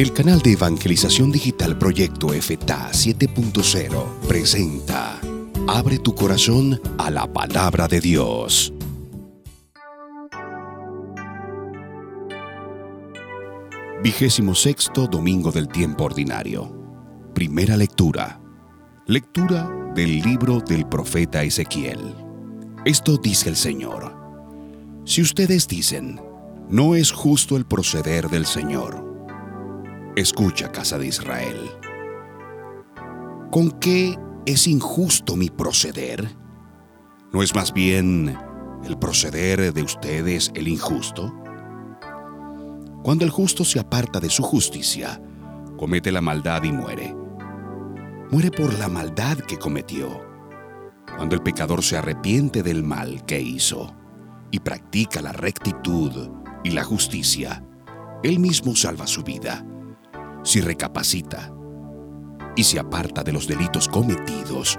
El canal de evangelización digital Proyecto FTA 7.0 presenta Abre tu corazón a la palabra de Dios. Vigésimo sexto Domingo del Tiempo Ordinario. Primera lectura. Lectura del libro del profeta Ezequiel. Esto dice el Señor. Si ustedes dicen, no es justo el proceder del Señor, Escucha, casa de Israel. ¿Con qué es injusto mi proceder? ¿No es más bien el proceder de ustedes el injusto? Cuando el justo se aparta de su justicia, comete la maldad y muere. Muere por la maldad que cometió. Cuando el pecador se arrepiente del mal que hizo y practica la rectitud y la justicia, él mismo salva su vida si recapacita y se aparta de los delitos cometidos,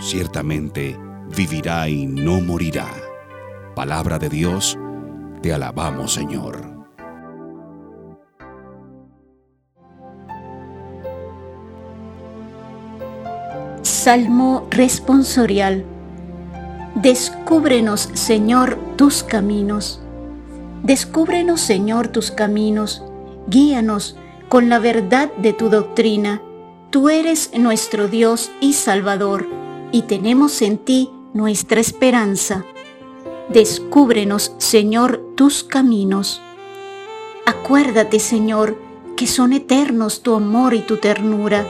ciertamente vivirá y no morirá. Palabra de Dios, te alabamos Señor. Salmo responsorial. Descúbrenos, Señor, tus caminos. Descúbrenos, Señor, tus caminos. Guíanos con la verdad de tu doctrina. Tú eres nuestro Dios y Salvador, y tenemos en ti nuestra esperanza. Descúbrenos, Señor, tus caminos. Acuérdate, Señor, que son eternos tu amor y tu ternura.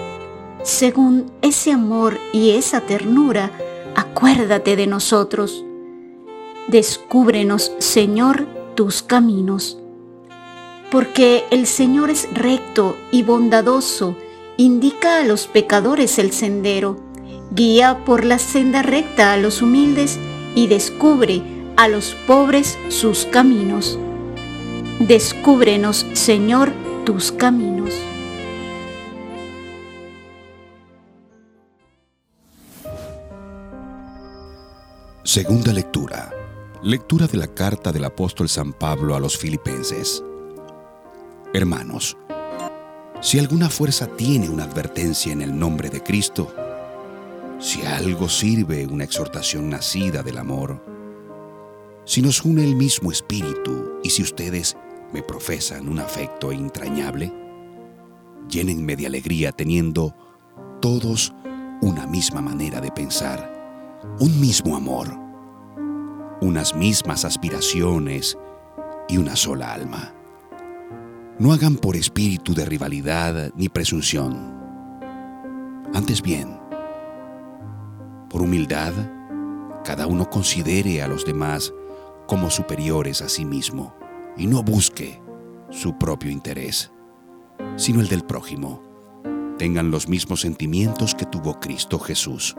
Según ese amor y esa ternura, acuérdate de nosotros. Descúbrenos, Señor, tus caminos porque el Señor es recto y bondadoso, indica a los pecadores el sendero, guía por la senda recta a los humildes y descubre a los pobres sus caminos. Descúbrenos, Señor, tus caminos. Segunda lectura. Lectura de la carta del apóstol San Pablo a los filipenses. Hermanos, si alguna fuerza tiene una advertencia en el nombre de Cristo, si algo sirve una exhortación nacida del amor, si nos une el mismo espíritu y si ustedes me profesan un afecto entrañable, llénenme de alegría teniendo todos una misma manera de pensar, un mismo amor, unas mismas aspiraciones y una sola alma. No hagan por espíritu de rivalidad ni presunción. Antes bien, por humildad, cada uno considere a los demás como superiores a sí mismo y no busque su propio interés, sino el del prójimo. Tengan los mismos sentimientos que tuvo Cristo Jesús.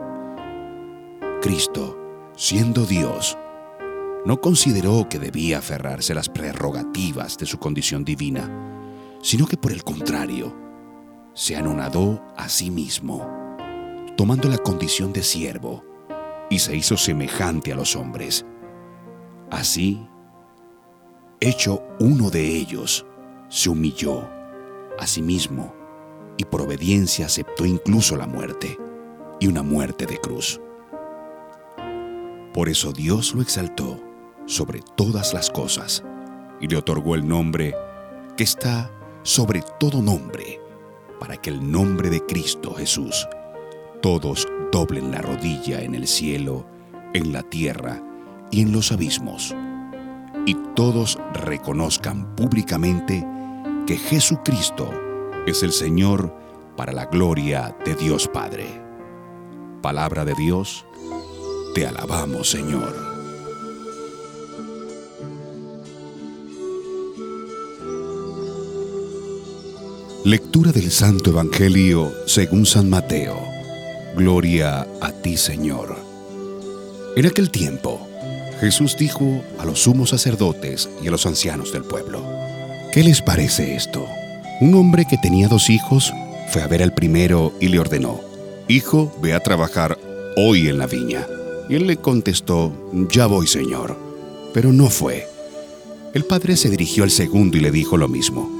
Cristo, siendo Dios, no consideró que debía aferrarse a las prerrogativas de su condición divina, sino que por el contrario, se anonadó a sí mismo, tomando la condición de siervo, y se hizo semejante a los hombres. Así, hecho uno de ellos, se humilló a sí mismo y por obediencia aceptó incluso la muerte, y una muerte de cruz. Por eso Dios lo exaltó sobre todas las cosas y le otorgó el nombre que está sobre todo nombre, para que el nombre de Cristo Jesús todos doblen la rodilla en el cielo, en la tierra y en los abismos, y todos reconozcan públicamente que Jesucristo es el Señor para la gloria de Dios Padre. Palabra de Dios, te alabamos Señor. Lectura del Santo Evangelio según San Mateo. Gloria a ti, Señor. En aquel tiempo, Jesús dijo a los sumos sacerdotes y a los ancianos del pueblo, ¿qué les parece esto? Un hombre que tenía dos hijos fue a ver al primero y le ordenó, Hijo, ve a trabajar hoy en la viña. Y él le contestó, Ya voy, Señor. Pero no fue. El padre se dirigió al segundo y le dijo lo mismo.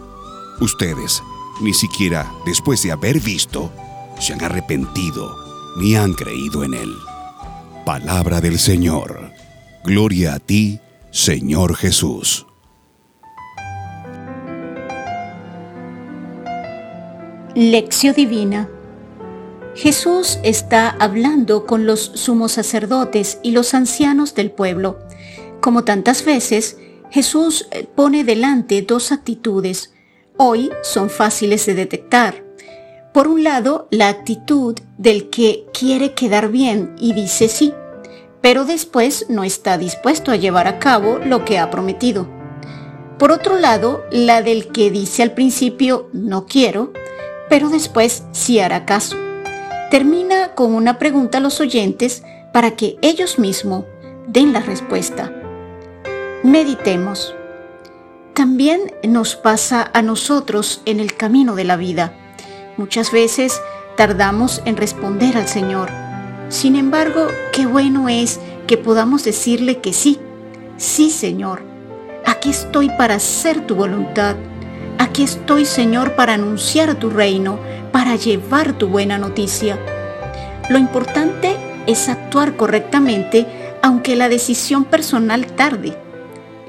Ustedes, ni siquiera después de haber visto, se han arrepentido ni han creído en él. Palabra del Señor. Gloria a ti, Señor Jesús. Lección Divina Jesús está hablando con los sumos sacerdotes y los ancianos del pueblo. Como tantas veces, Jesús pone delante dos actitudes. Hoy son fáciles de detectar. Por un lado, la actitud del que quiere quedar bien y dice sí, pero después no está dispuesto a llevar a cabo lo que ha prometido. Por otro lado, la del que dice al principio no quiero, pero después sí hará caso. Termina con una pregunta a los oyentes para que ellos mismos den la respuesta. Meditemos. También nos pasa a nosotros en el camino de la vida. Muchas veces tardamos en responder al Señor. Sin embargo, qué bueno es que podamos decirle que sí, sí Señor, aquí estoy para hacer tu voluntad. Aquí estoy Señor para anunciar tu reino, para llevar tu buena noticia. Lo importante es actuar correctamente aunque la decisión personal tarde.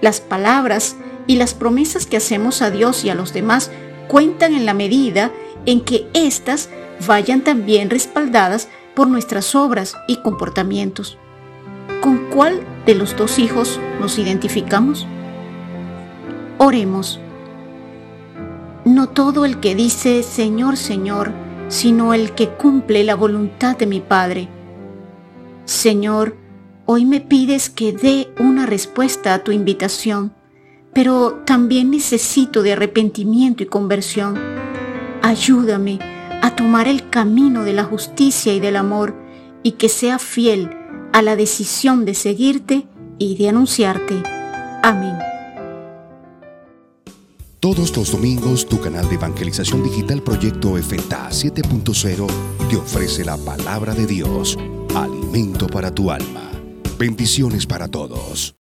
Las palabras y las promesas que hacemos a Dios y a los demás cuentan en la medida en que éstas vayan también respaldadas por nuestras obras y comportamientos. ¿Con cuál de los dos hijos nos identificamos? Oremos. No todo el que dice Señor, Señor, sino el que cumple la voluntad de mi Padre. Señor, hoy me pides que dé una respuesta a tu invitación, pero también necesito de arrepentimiento y conversión. Ayúdame a tomar el camino de la justicia y del amor y que sea fiel a la decisión de seguirte y de anunciarte. Amén. Todos los domingos tu canal de evangelización digital Proyecto FTA 7.0 te ofrece la palabra de Dios, alimento para tu alma. Bendiciones para todos.